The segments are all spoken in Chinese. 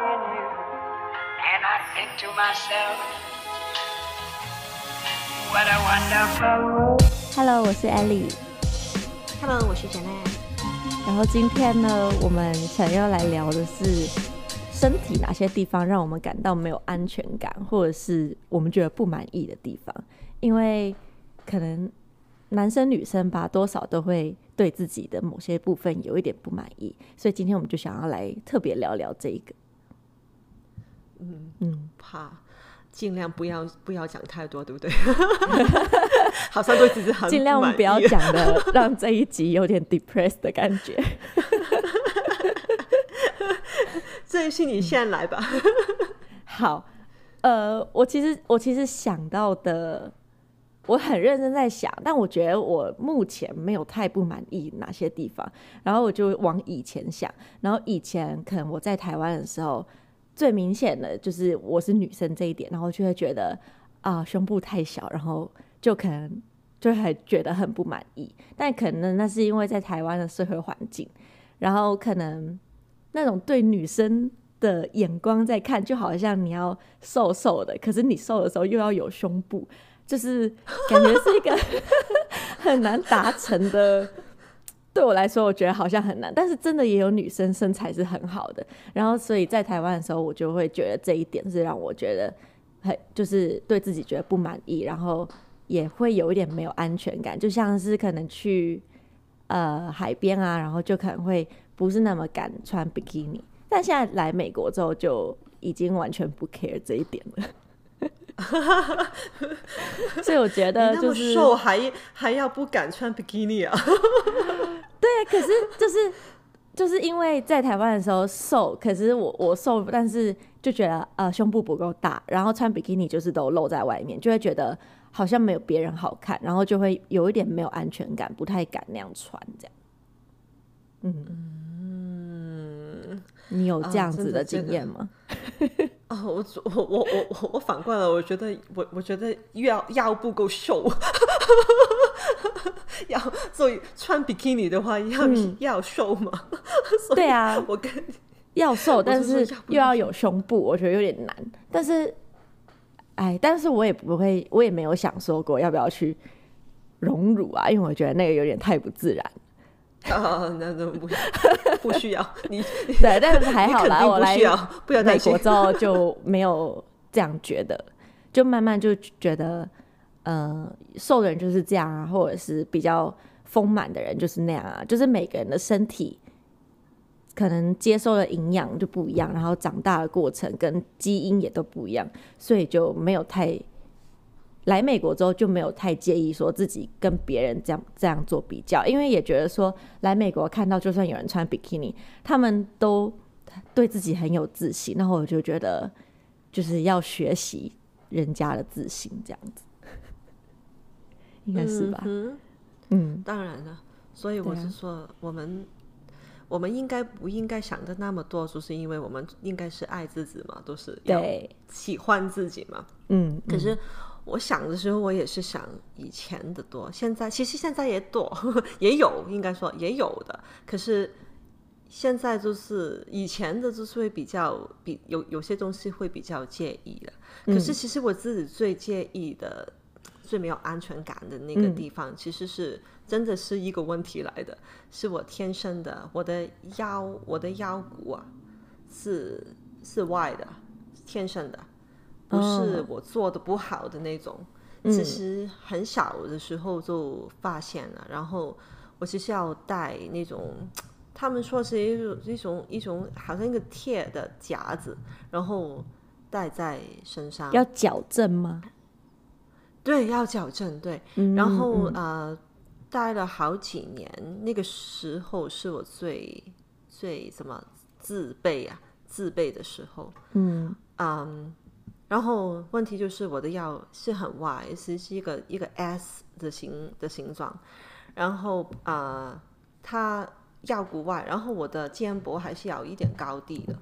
in you. And I think to myself, what a wonderful world. Hello，我是 Ellie。Hello，我是 Janet。然后今天呢，我们想要来聊的是身体哪些地方让我们感到没有安全感，或者是我们觉得不满意的地方。因为可能男生女生吧，多少都会对自己的某些部分有一点不满意，所以今天我们就想要来特别聊聊这一个。嗯嗯，怕尽量不要不要讲太多，对不对？好像对自己很尽量不要讲的，让这一集有点 depressed 的感觉。这一期你先来吧。好，呃，我其实我其实想到的，我很认真在想，但我觉得我目前没有太不满意哪些地方，然后我就往以前想，然后以前可能我在台湾的时候，最明显的就是我是女生这一点，然后就会觉得啊、胸部太小，然后就可能就还觉得很不满意，但可能那是因为在台湾的社会环境，然后可能那种对女生的眼光在看，就好像你要瘦瘦的，可是你瘦的时候又要有胸部，就是感觉是一个 很难达成的。对我来说，我觉得好像很难，但是真的也有女生身材是很好的。然后，所以在台湾的时候，我就会觉得这一点是让我觉得很就是对自己觉得不满意，然后也会有一点没有安全感，就像是可能去呃海边啊，然后就可能会不是那么敢穿比基尼。但现在来美国之后，就已经完全不 care 这一点了。所以我觉得就是瘦还还要不敢穿比基尼啊？对，可是就是就是因为在台湾的时候瘦，可是我我瘦，但是就觉得呃胸部不够大，然后穿比基尼就是都露在外面，就会觉得好像没有别人好看，然后就会有一点没有安全感，不太敢那样穿这样。嗯嗯，你有这样子的经验吗？啊，我我我我我我反过来，我觉得我我觉得腰腰不够瘦，要所以穿比基尼的话要、嗯、要瘦嘛？对啊，我跟要瘦，但是又要有胸部，我觉得有点难。但是，哎，但是我也不会，我也没有想说过要不要去隆乳啊，因为我觉得那个有点太不自然。啊，那那不 不需要你对，但是还好啦，我来不要美国之后就没有这样觉得，就慢慢就觉得，呃，瘦的人就是这样啊，或者是比较丰满的人就是那样啊，就是每个人的身体可能接受的营养就不一样，然后长大的过程跟基因也都不一样，所以就没有太。来美国之后就没有太介意说自己跟别人这样这样做比较，因为也觉得说来美国看到就算有人穿比基尼，他们都对自己很有自信，然后我就觉得就是要学习人家的自信这样子，应该是吧？嗯，嗯，当然了，所以我是说我们。我们应该不应该想的那么多，就是因为我们应该是爱自己嘛，都是要喜欢自己嘛。嗯，可是我想的时候，我也是想以前的多，现在其实现在也多，也有，应该说也有的。可是现在就是以前的，就是会比较比有有些东西会比较介意的。可是其实我自己最介意的、嗯、最没有安全感的那个地方，其实是。真的是一个问题来的，是我天生的，我的腰，我的腰骨啊，是是歪的，天生的，不是我做的不好的那种。哦、其实很小的时候就发现了，嗯、然后我就是要带那种，他们说是一种一种一种好像一个铁的夹子，然后带在身上。要矫正吗？对，要矫正。对，嗯、然后呃。待了好几年，那个时候是我最最什么自卑啊，自卑的时候。嗯嗯，um, 然后问题就是我的腰是很歪，是是一个一个 S 的形的形状。然后啊，uh, 它腰骨歪，然后我的肩膊还是有一点高低的。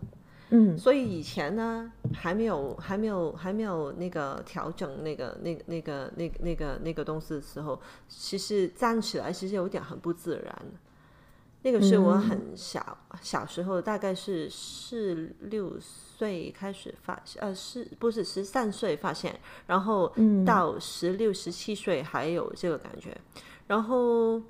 嗯，所以以前呢，还没有还没有还没有那个调整那个那个那个那个那个那个东西的时候，其实站起来其实有点很不自然。那个是我很小、嗯、小时候，大概是四六岁开始发，呃，是不是十三岁发现，然后到十六十七岁还有这个感觉，然后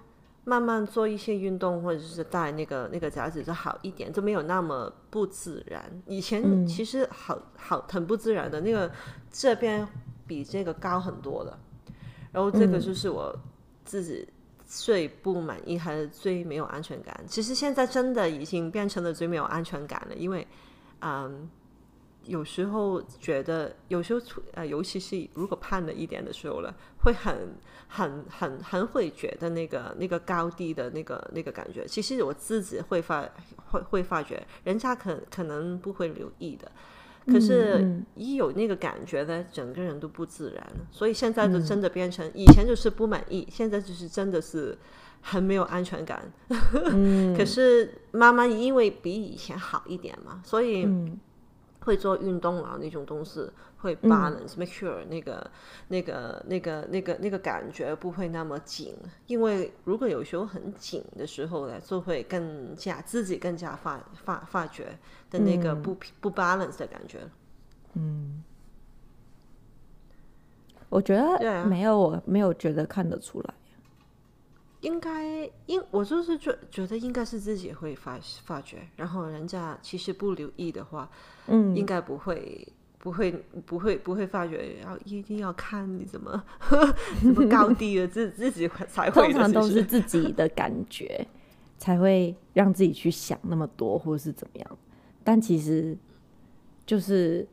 慢慢做一些运动或者是戴那个那个夹子就好一点，就没有那么不自然。以前其实好好很不自然的，那个这边比这个高很多的，然后这个就是我自己。最不满意还是最没有安全感？其实现在真的已经变成了最没有安全感了，因为，嗯，有时候觉得，有时候呃，尤其是如果胖了一点的时候了，会很、很、很、很会觉得那个那个高低的那个那个感觉。其实我自己会发会会发觉，人家可可能不会留意的。可是，一有那个感觉呢，整个人都不自然了。所以现在就真的变成，以前就是不满意，现在就是真的是很没有安全感。可是妈妈因为比以前好一点嘛，所以会做运动啊那种东西，会 balance，make sure 那个那个那个那个那个感觉不会那么紧。因为如果有时候很紧的时候呢，就会更加自己更加发发发觉。的那个不、嗯、不 balance 的感觉，嗯，我觉得没有，我没有觉得看得出来。应该，应我就是觉觉得应该是自己会发发觉，然后人家其实不留意的话，嗯，应该不会不会不会不会发觉，要一定要看你怎么 怎么高 低的自自己才会，通常都是自己的感觉才会让自己去想那么多，或者是怎么样。但其实，就是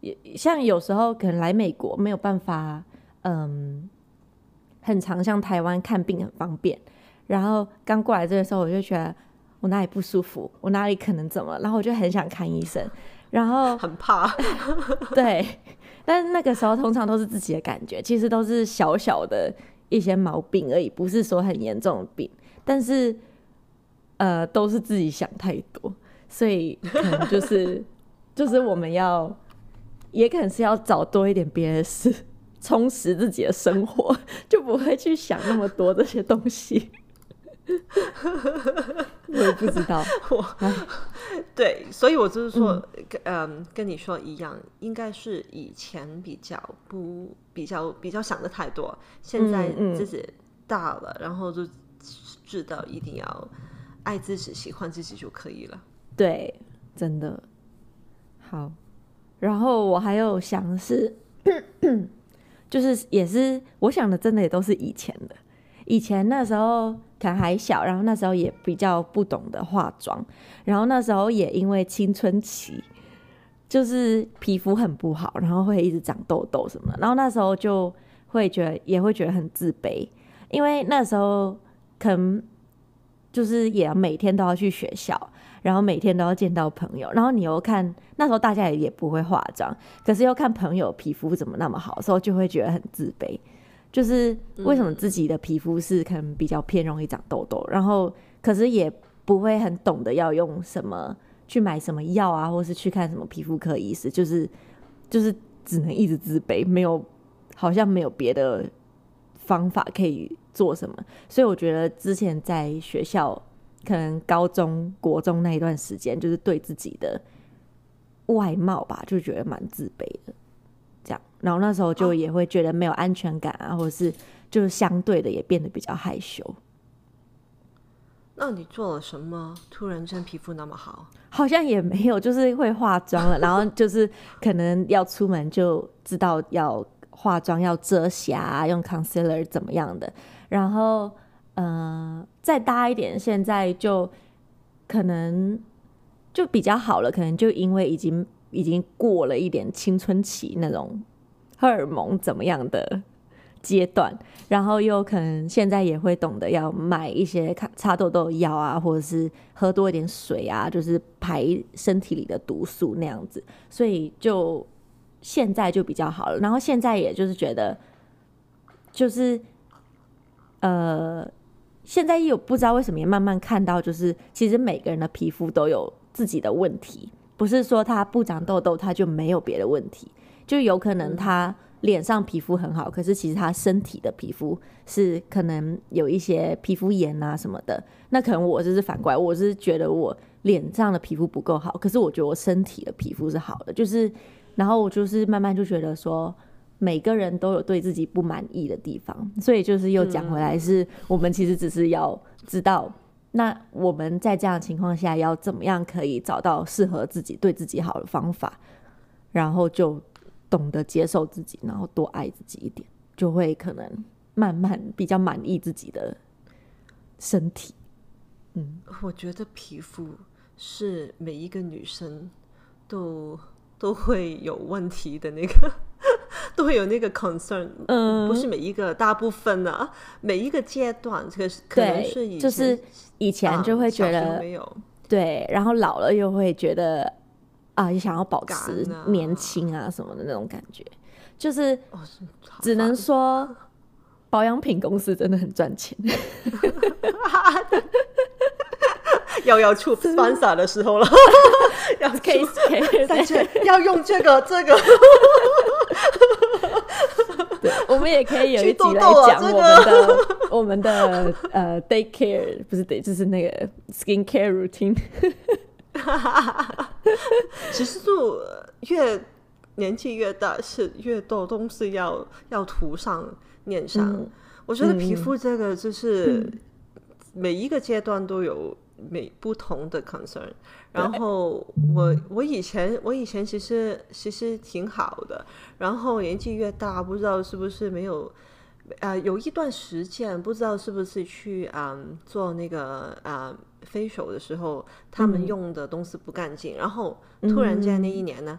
也像有时候可能来美国没有办法，嗯，很常像台湾看病很方便。然后刚过来这个时候，我就觉得我哪里不舒服，我哪里可能怎么，然后我就很想看医生，然后 很怕。对，但那个时候通常都是自己的感觉，其实都是小小的一些毛病而已，不是说很严重的病，但是呃，都是自己想太多。所以可能就是，就是我们要，也可能是要找多一点别的事，充实自己的生活，就不会去想那么多这些东西。我也不知道，我 对，所以我就是说，嗯，跟你说一样，应该是以前比较不比较比较想的太多，现在自己大了，然后就知道一定要爱自己、喜欢自己就可以了。对，真的好。然后我还有想是，就是也是我想的，真的也都是以前的。以前那时候可能还小，然后那时候也比较不懂得化妆，然后那时候也因为青春期，就是皮肤很不好，然后会一直长痘痘什么的，然后那时候就会觉得也会觉得很自卑，因为那时候可能就是也要每天都要去学校。然后每天都要见到朋友，然后你又看那时候大家也也不会化妆，可是又看朋友皮肤怎么那么好的时候，就会觉得很自卑。就是为什么自己的皮肤是可能比较偏容易长痘痘，然后可是也不会很懂得要用什么去买什么药啊，或是去看什么皮肤科医师，就是就是只能一直自卑，没有好像没有别的方法可以做什么。所以我觉得之前在学校。可能高中国中那一段时间，就是对自己的外貌吧，就觉得蛮自卑的，然后那时候就也会觉得没有安全感啊，或者是就是相对的也变得比较害羞。那你做了什么？突然间皮肤那么好？好像也没有，就是会化妆了，然后就是可能要出门就知道要化妆，要遮瑕，用 concealer 怎么样的，然后。嗯、呃，再大一点，现在就可能就比较好了。可能就因为已经已经过了一点青春期那种荷尔蒙怎么样的阶段，然后又可能现在也会懂得要买一些擦痘痘药啊，或者是喝多一点水啊，就是排身体里的毒素那样子。所以就现在就比较好了。然后现在也就是觉得，就是呃。现在又不知道为什么也慢慢看到，就是其实每个人的皮肤都有自己的问题，不是说他不长痘痘他就没有别的问题，就有可能他脸上皮肤很好，可是其实他身体的皮肤是可能有一些皮肤炎啊什么的。那可能我就是反过来，我是觉得我脸上的皮肤不够好，可是我觉得我身体的皮肤是好的。就是，然后我就是慢慢就觉得说，每个人都有对自己不满意的地方，所以就是又讲回来，是我们其实只是要知道，那我们在这样的情况下要怎么样可以找到适合自己、对自己好的方法，然后就懂得接受自己，然后多爱自己一点，就会可能慢慢比较满意自己的身体。嗯，我觉得皮肤是每一个女生都都会有问题的那个，都会有那个 concern。嗯，不是每一个，大部分啊，每一个阶段，这个可能是以前就是以前就会觉得、啊、没有对，然后老了又会觉得啊，也想要保持年轻啊什么的那种感觉，就是只能说保养品公司真的很赚钱。要要出 sponsor 的时候了，要 case case，但是要用这个这个，对，我们也可以有一集来讲我们的我们的呃 day care，不是 day，就是那个 skin care routine。其实就越年纪越大，是越多东西要要涂上面上。嗯、我觉得皮肤这个就是每一个阶段都有。每不同的 concern，然后我我以前我以前其实其实挺好的，然后年纪越大，不知道是不是没有，呃，有一段时间不知道是不是去嗯做那个呃 facial 的时候，他们用的东西不干净，嗯、然后突然间那一年呢，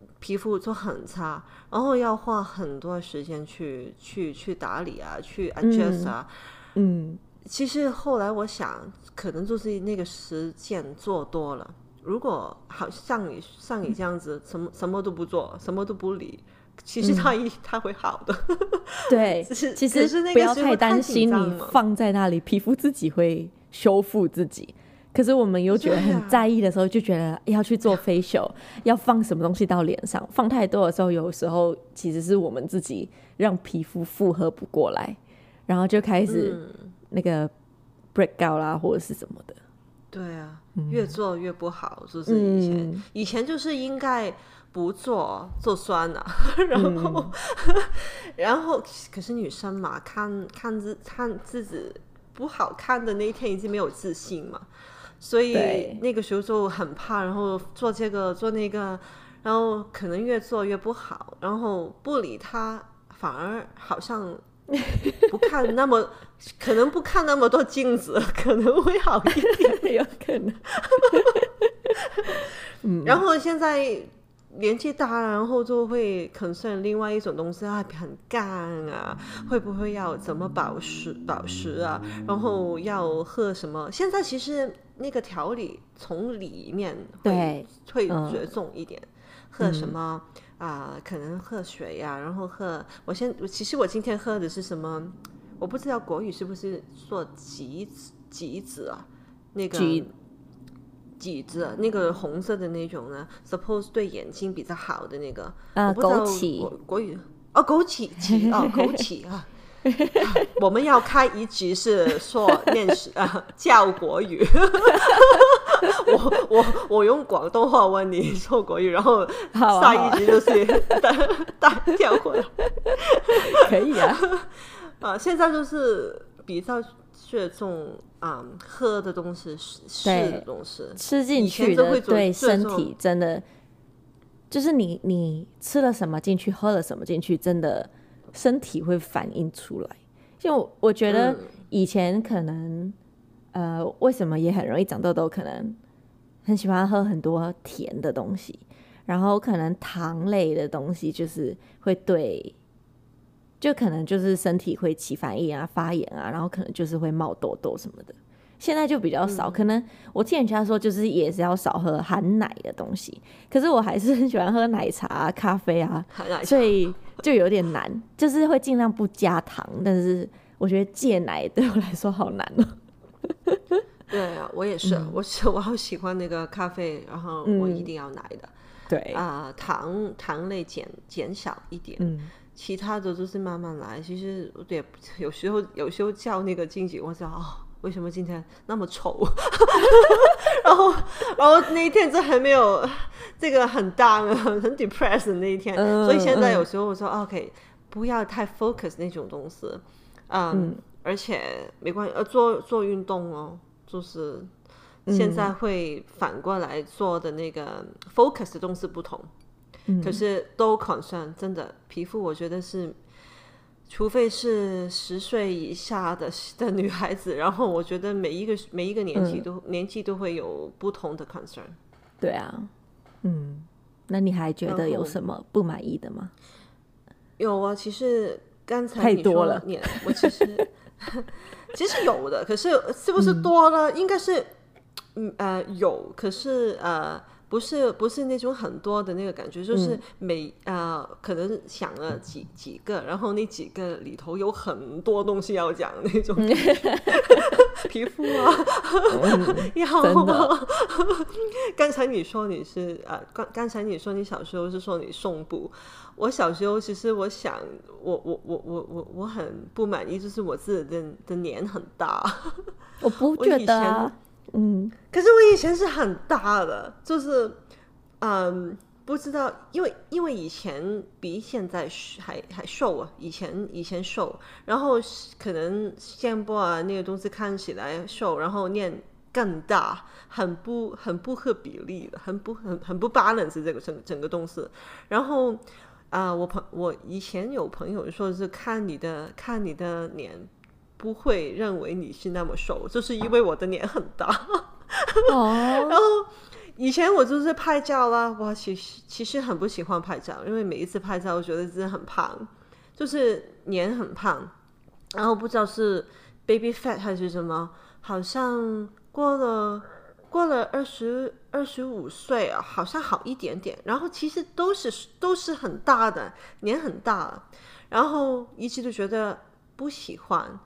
嗯、皮肤就很差，然后要花很多时间去去去打理啊，去 adjust 啊，嗯。嗯其实后来我想，可能就是那个实践做多了。如果好像你像你这样子，什么什么都不做，什么都不理，其实他一他会好的。对，其实不要太担心，你放在那里，皮肤自己会修复自己。可是我们又觉得很在意的时候，就觉得要去做 facial，要放什么东西到脸上，放太多的时候，有时候其实是我们自己让皮肤负荷不过来，然后就开始。那个 breakout 啦，或者是什么的，对啊，越做越不好，就是？以前、嗯、以前就是应该不做做酸了，然后、嗯、然后可是女生嘛，看看自看自己不好看的那一天已经没有自信嘛，所以那个时候就很怕，然后做这个做那个，然后可能越做越不好，然后不理他，反而好像。不看那么，可能不看那么多镜子，可能会好一点，有可能。嗯，然后现在年纪大，然后就会 concern 另外一种东西啊，很干啊，会不会要怎么保湿保湿啊？然后要喝什么？现在其实那个调理从里面会会着重一点，喝什么？啊、呃，可能喝水呀、啊，然后喝。我先，其实我今天喝的是什么？我不知道国语是不是说橘子橘子啊？那个杞杞子，那个红色的那种呢？Suppose 对眼睛比较好的那个。啊，我不知道枸杞。国语哦，枸杞杞 哦，枸杞啊。我们要开一集是说面食啊，教国语。我我我用广东话问你说国语，然后下一集就是大大 跳过来，可以啊。啊，现在就是比较注重啊、嗯，喝的东西、吃的东西，吃进去的对身体真的，就是你你吃了什么进去，喝了什么进去，真的。身体会反映出来，就我觉得以前可能，嗯、呃，为什么也很容易长痘痘？可能很喜欢喝很多甜的东西，然后可能糖类的东西就是会对，就可能就是身体会起反应啊、发炎啊，然后可能就是会冒痘痘什么的。现在就比较少，嗯、可能我听人家说，就是也是要少喝含奶的东西。可是我还是很喜欢喝奶茶、啊、咖啡啊，所以就有点难，就是会尽量不加糖。但是我觉得戒奶对我来说好难哦、喔。对啊，我也是，嗯、我我好喜欢那个咖啡，然后我一定要奶的。对啊，糖糖类减减少一点。嗯其他的都是慢慢来。其实也 有时候有时候叫那个静静，我想哦，为什么今天那么丑？然后然后那一天就还没有这个很大很 很 depressed 的那一天，嗯、所以现在有时候我说、嗯、OK，不要太 focus 那种东西，嗯，嗯而且没关系，呃，做做运动哦，就是现在会反过来做的那个 focus 的东西不同。可是都 concern，真的皮肤，我觉得是，除非是十岁以下的的女孩子，然后我觉得每一个每一个年纪都、嗯、年纪都会有不同的 concern。对啊，嗯，那你还觉得有什么不满意的吗？有啊，其实刚才你说太多了，我其实 其实有的，可是是不是多了？嗯、应该是，嗯呃有，可是呃。不是不是那种很多的那个感觉，就是每啊、嗯呃、可能想了几几个，然后那几个里头有很多东西要讲那种 皮肤啊，然后 刚才你说你是啊，刚刚才你说你小时候是说你送补，我小时候其实我想我我我我我我很不满意，就是我自己的的脸很大，我不觉得。嗯，可是我以前是很大的，就是，嗯，不知道，因为因为以前比现在还还瘦啊，以前以前瘦，然后可能肩部啊那个东西看起来瘦，然后脸更大，很不很不合比例的，很不很很不 balance 这个整整个东西，然后啊、我朋我以前有朋友说是看你的看你的脸。不会认为你是那么瘦，就是因为我的脸很大。哦，然后以前我就是拍照啦，我其实其实很不喜欢拍照，因为每一次拍照，我觉得自己很胖，就是脸很胖。然后不知道是 baby fat 还是什么，好像过了过了二十二十五岁啊，好像好一点点。然后其实都是都是很大的，脸很大，然后一直都觉得不喜欢。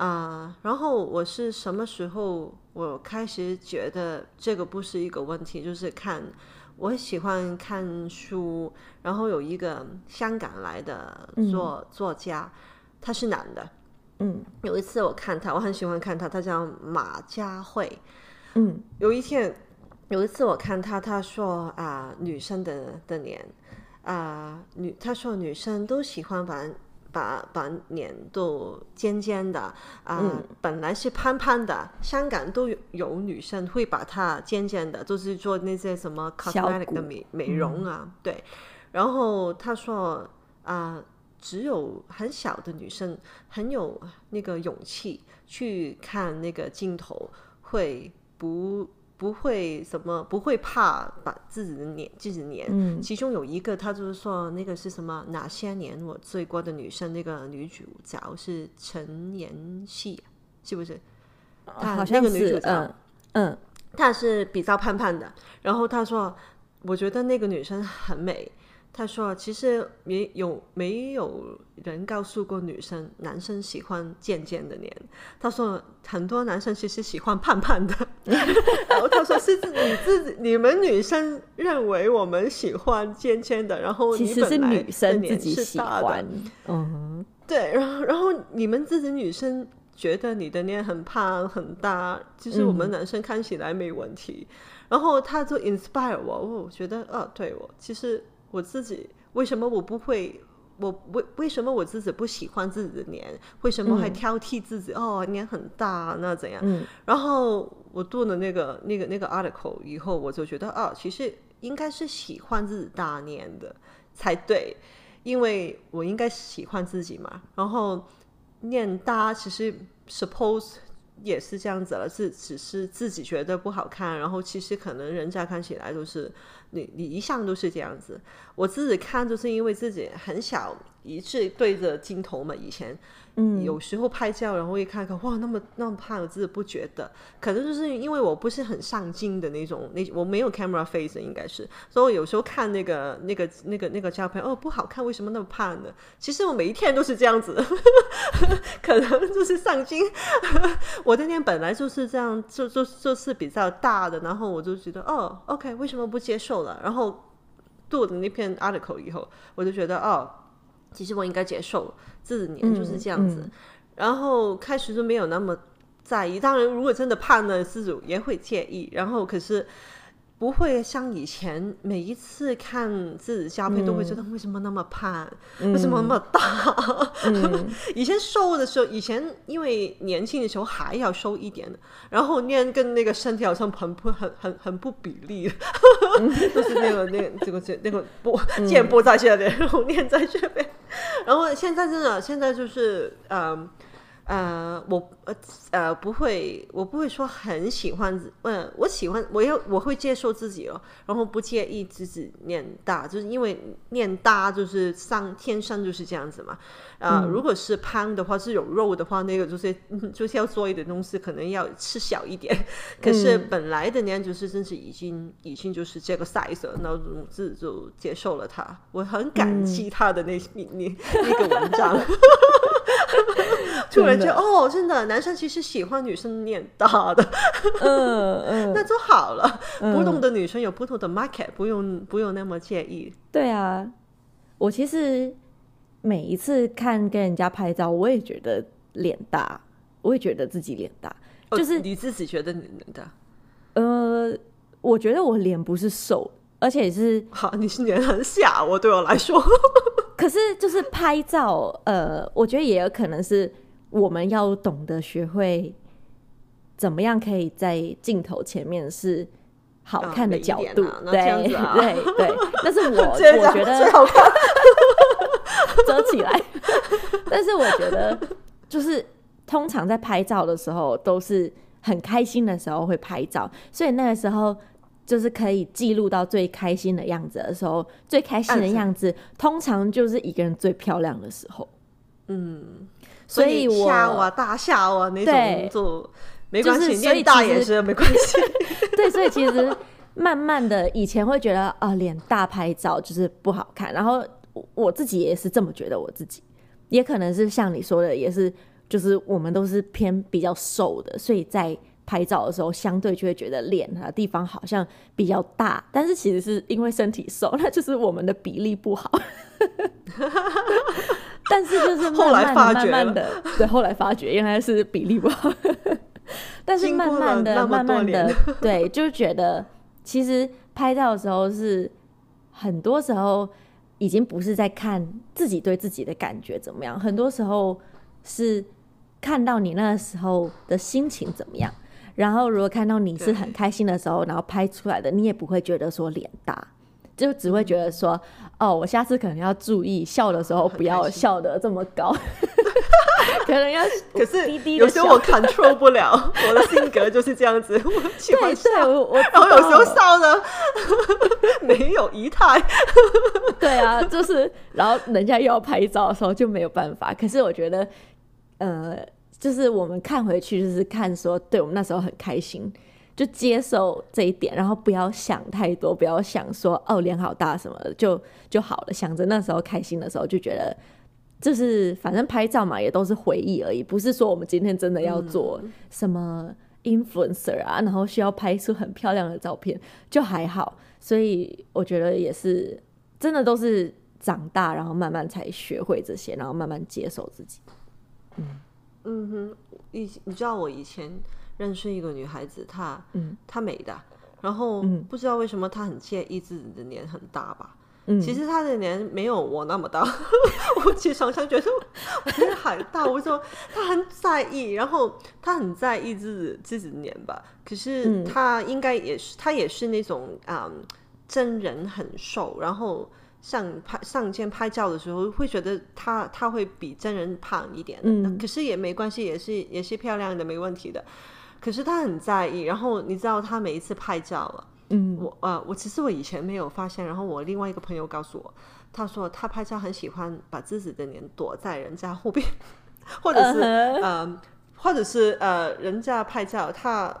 啊，uh, 然后我是什么时候我开始觉得这个不是一个问题？就是看，我喜欢看书，然后有一个香港来的作、嗯、作家，他是男的，嗯，有一次我看他，我很喜欢看他，他叫马家慧，嗯，有一天有一次我看他，他说啊，女生的的脸啊，女他说女生都喜欢把。把把脸都尖尖的啊，本来是胖胖的，香港都有有女生会把它尖尖的，就是做那些什么 cosmetic 的美美容啊，嗯、对。然后他说啊、呃，只有很小的女生很有那个勇气去看那个镜头，会不。不会什么，不会怕把自己的脸自己脸。嗯，其中有一个，他就是说那个是什么？哪些年我追过的女生，那个女主角是陈妍希，是不是？她好像是那个女主角，嗯，嗯，她是比较胖胖的。然后他说，我觉得那个女生很美。他说：“其实没有没有人告诉过女生，男生喜欢尖尖的脸。”他说：“很多男生其实喜欢胖胖的。”然后他说：“是你自己，你们女生认为我们喜欢尖尖的，然后其实是女生自己喜欢。嗯，对，然后然后你们自己女生觉得你的脸很胖很大，其实我们男生看起来没问题。嗯、然后他就 inspire 我，我觉得哦，对我其实。”我自己为什么我不会？我为为什么我自己不喜欢自己的脸？为什么还挑剔自己？嗯、哦，脸很大，那怎样？嗯、然后我读了那个那个那个 article 以后，我就觉得哦，其实应该是喜欢自己大脸的才对，因为我应该喜欢自己嘛。然后脸大，其实 suppose 也是这样子了，是只是自己觉得不好看，然后其实可能人家看起来都是。你你一向都是这样子，我自己看就是因为自己很小，一直对着镜头嘛，以前。嗯，有时候拍照，然后一看看，哇，那么那么胖，我自己不觉得，可能就是因为我不是很上镜的那种，那我没有 camera face，应该是，所以我有时候看那个那个那个那个照片，哦，不好看，为什么那么胖呢？其实我每一天都是这样子，可能就是上镜，我的脸本来就是这样，就就就是比较大的，然后我就觉得，哦，OK，为什么不接受了？然后读的那篇 article 以后，我就觉得，哦。其实我应该接受自己脸就是这样子，嗯嗯、然后开始就没有那么在意。当然，如果真的胖了，自主也会介意。然后可是。不会像以前每一次看自己照片都会觉得为什么那么胖，嗯、为什么那么大？嗯、以前瘦的时候，以前因为年轻的时候还要瘦一点，然后练跟那个身体好像很不很很很不比例，嗯、就是那个那个这个这那个不肩部在这边，然后练在这边，然后现在真的现在就是嗯。呃，我呃呃不会，我不会说很喜欢，嗯、呃，我喜欢，我要我会接受自己哦，然后不介意自己念大，就是因为念大就是上天生就是这样子嘛。啊、呃，嗯、如果是胖的话，是有肉的话，那个就是 就是要做一点东西，可能要吃小一点。可是本来的年就是真是已经已经就是这个 size 了，然后自己就接受了它，我很感激他的那 那那那个文章。突然觉得哦，真的，男生其实喜欢女生脸大的，嗯嗯，那就好了。不同的女生有不同的 market，不用不用那么介意。对啊，我其实每一次看跟人家拍照，我也觉得脸大，我也觉得自己脸大，就是你自己觉得你脸大。呃，我觉得我脸不是瘦，而且是 好，你是脸很小，我对我来说。可是就是拍照，呃，我觉得也有可能是。我们要懂得学会怎么样可以在镜头前面是好看的角度，啊啊、对 对对，但是我 我觉得最好看，遮起来。但是我觉得，就是通常在拍照的时候都是很开心的时候会拍照，所以那个时候就是可以记录到最开心的样子的时候，最开心的样子通常就是一个人最漂亮的时候。嗯。所以我吓我，大笑啊，那种就没关系，脸大也是没关系。对，所以其实慢慢的，以前会觉得啊，脸大拍照就是不好看，然后我自己也是这么觉得，我自己也可能是像你说的，也是就是我们都是偏比较瘦的，所以在拍照的时候，相对就会觉得脸的地方好像比较大，但是其实是因为身体瘦，那就是我们的比例不好。但是就是慢慢的、慢慢的，对，后来发觉原来是比例不好。但是慢慢的、慢慢的，对，就觉得其实拍照的时候是很多时候已经不是在看自己对自己的感觉怎么样，很多时候是看到你那个时候的心情怎么样。然后如果看到你是很开心的时候，然后拍出来的，你也不会觉得说脸大。就只会觉得说，哦，我下次可能要注意笑的时候不要笑得这么高，可能要可是有时候我 control 不了，我的性格就是这样子，我喜欢笑，然后有时候笑的 没有仪态，对啊，就是然后人家又要拍照的时候就没有办法。可是我觉得，呃，就是我们看回去就是看说，对我们那时候很开心。就接受这一点，然后不要想太多，不要想说哦脸好大什么的，就就好了。想着那时候开心的时候，就觉得就是反正拍照嘛，也都是回忆而已，不是说我们今天真的要做什么 influencer 啊，然后需要拍出很漂亮的照片，就还好。所以我觉得也是真的都是长大，然后慢慢才学会这些，然后慢慢接受自己。嗯嗯哼，以你知道我以前。认识一个女孩子，她，嗯，她美的，然后不知道为什么她很介意自己的脸很大吧？嗯，其实她的脸没有我那么大，我其实常常觉得我脸很大，我说她很在意，然后她很在意自己自己的脸吧？可是她应该也是，她也是那种嗯，真人很瘦，然后上拍上镜拍照的时候会觉得她她会比真人胖一点，嗯，可是也没关系，也是也是漂亮的，没问题的。可是他很在意，然后你知道他每一次拍照了，嗯，我呃，我其实我以前没有发现，然后我另外一个朋友告诉我，他说他拍照很喜欢把自己的脸躲在人家后边，或者是、uh huh. 呃，或者是呃，人家拍照，他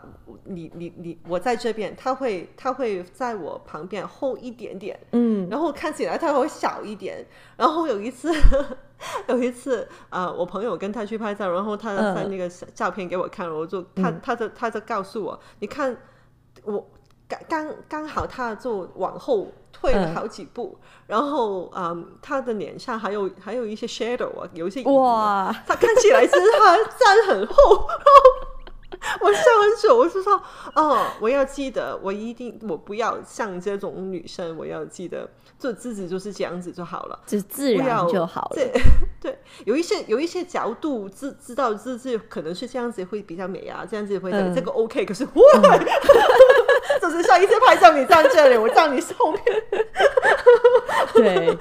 你你你我在这边，他会他会在我旁边后一点点，嗯，然后看起来他会小一点，然后有一次。有一次，呃，我朋友跟他去拍照，然后他发那个照片给我看，我就他他就他就告诉我，你看我刚刚刚好，他就往后退了好几步，嗯、然后嗯，他的脸上还有还有一些 shadow 啊，有一些哇，他看起来真的他站很厚。我笑很久，我是说，哦，我要记得，我一定，我不要像这种女生，我要记得做自己就是这样子就好了，就自然就好了。对，对，有一些有一些角度知知道自己可能是这样子会比较美啊，这样子会、嗯、这个 OK，可是 哇，就是像一些拍照你站这里，我站你后面，对，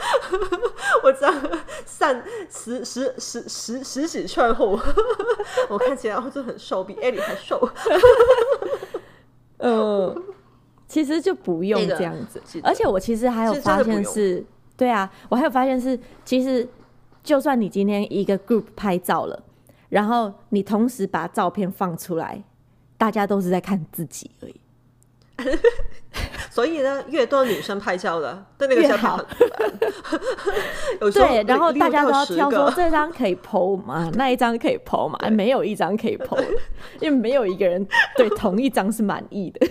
我站三十十十十十几圈后，我看起来哦就很瘦，比艾莉还瘦。嗯，其实就不用这样子，那个、而且我其实还有发现是，是对啊，我还有发现是，其实就算你今天一个 group 拍照了，然后你同时把照片放出来，大家都是在看自己而已。所以呢，越多女生拍照的，对那个小跑 有时候对，然后大家都要挑说这张可以 po 吗？那一张可以 po 吗？没有一张可以 po，因为没有一个人对同一张是满意的。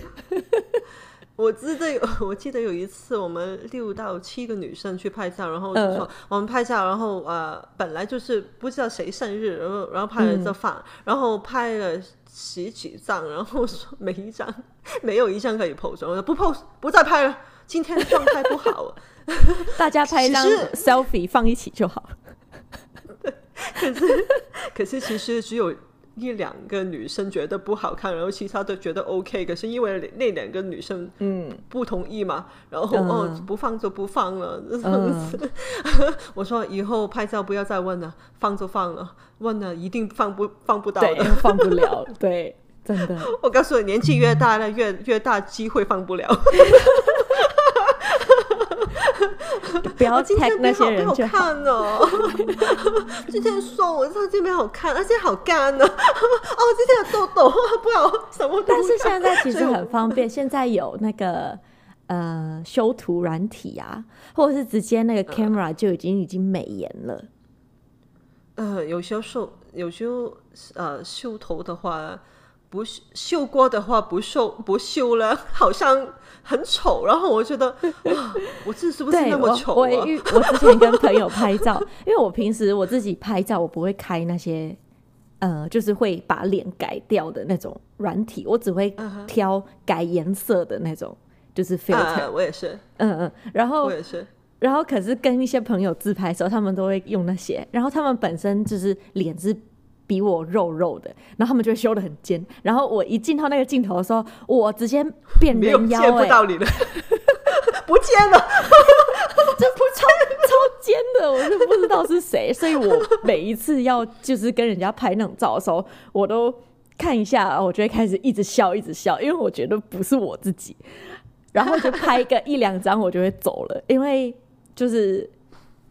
我记得有，我记得有一次我们六到七个女生去拍照，然后就说、呃、我们拍照，然后呃本来就是不知道谁生日，然后然后拍了这放，嗯、然后拍了十几张，然后说每一张 没有一张可以 pose，我说不 pose 不再拍了，今天状态不好，大家拍一张 selfie 放一起就好。可是可是其实只有。一两个女生觉得不好看，然后其他都觉得 OK。可是因为那两个女生嗯不同意嘛，嗯、然后、嗯、哦不放就不放了这样子。嗯、我说以后拍照不要再问了，放就放了，问了一定放不放不到的，放不了。对，真的。我告诉你，年纪越大了，越越大机会放不了。不要今天那些人好看哦！今天说 我这这边好看，而且好干呢。哦，今天有痘痘，不好什么。但是现在其实很方便，现在有那个呃修图软体啊，或者是直接那个 camera 就已经已经美颜了。呃，有时候修，有时候呃修头的话。不修过的话，不修不修了，好像很丑。然后我觉得，我这是不是那么丑啊？我我，我之前跟朋友拍照，因为我平时我自己拍照，我不会开那些呃，就是会把脸改掉的那种软体，我只会挑改颜色的那种，就是 filter。Uh, 我也是，嗯嗯。然后我也是，然后可是跟一些朋友自拍的时候，他们都会用那些，然后他们本身就是脸是。比我肉肉的，然后他们就会修的很尖，然后我一进到那个镜头的时候，我直接变人妖，见不到你了，不见了，这不超超尖的，我就不知道是谁，所以我每一次要就是跟人家拍那种照的时候，我都看一下，我就会开始一直笑，一直笑，因为我觉得不是我自己，然后就拍个一两张，我就会走了，因为就是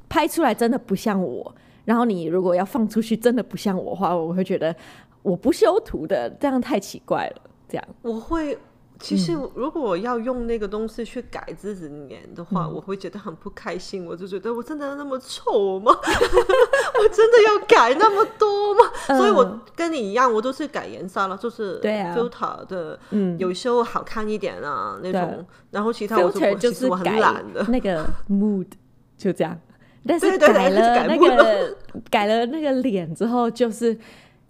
拍出来真的不像我。然后你如果要放出去，真的不像我的话，我会觉得我不修图的，这样太奇怪了。这样我会，其实如果我要用那个东西去改自己脸的话，嗯、我会觉得很不开心。我就觉得我真的那么丑吗？我真的要改那么多吗？嗯、所以我跟你一样，我都是改颜色了，就是 filter 的，嗯，有时候好看一点啊那种。然后其他我就是我很懒的那个 mood 就这样。但是改了那个 改了那个脸之后，就是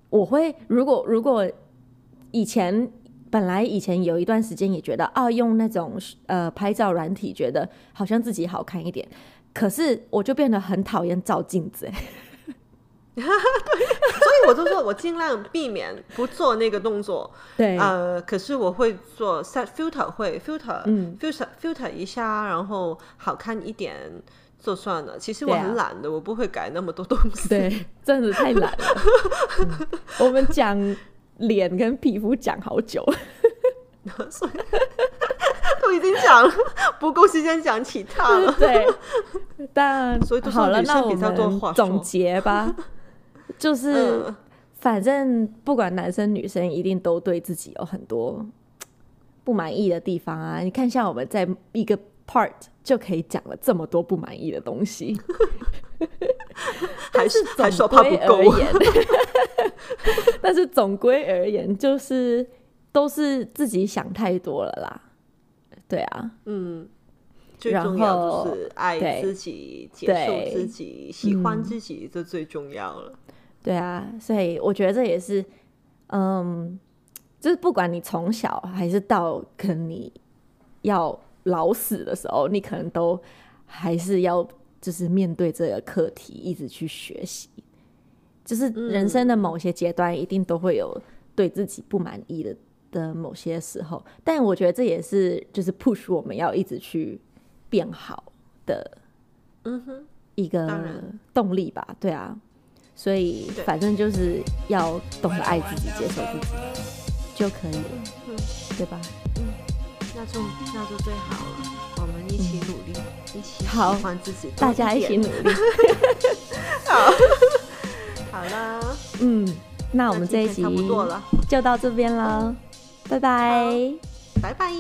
我会如果如果以前本来以前有一段时间也觉得啊，用那种呃拍照软体觉得好像自己好看一点，可是我就变得很讨厌照镜子，对，所以我就说我尽量避免不做那个动作，对，呃，可是我会做 set filter 会 filter，嗯，filter filter 一下，然后好看一点。就算了，其实我很懒的，啊、我不会改那么多东西。对，真的太懒了。嗯、我们讲脸跟皮肤讲好久，所以都已经讲了，不够时间讲其他了。对，但所以好了，那我们总结吧，就是、嗯、反正不管男生女生，一定都对自己有很多不满意的地方啊。你看，像我们在一个。part 就可以讲了这么多不满意的东西，还是还说怕不够。但是总归而言，就是都是自己想太多了啦。对啊，嗯，最重要就是爱自己、接受自己、喜欢自己，这最重要了。对啊，所以我觉得这也是，嗯，就是不管你从小还是到可能你要老死的时候，你可能都还是要就是面对这个课题，一直去学习。就是人生的某些阶段，一定都会有对自己不满意的的某些时候，但我觉得这也是就是 push 我们要一直去变好的，嗯哼，一个动力吧。对啊。所以，反正就是要懂得爱自己、接受自己就可以了，嗯，对吧？就那就最好了。我们一起努力，嗯、一起喜欢自己，大家一起努力。好，好了，嗯，那我们这一集就到这边了，拜拜，拜拜。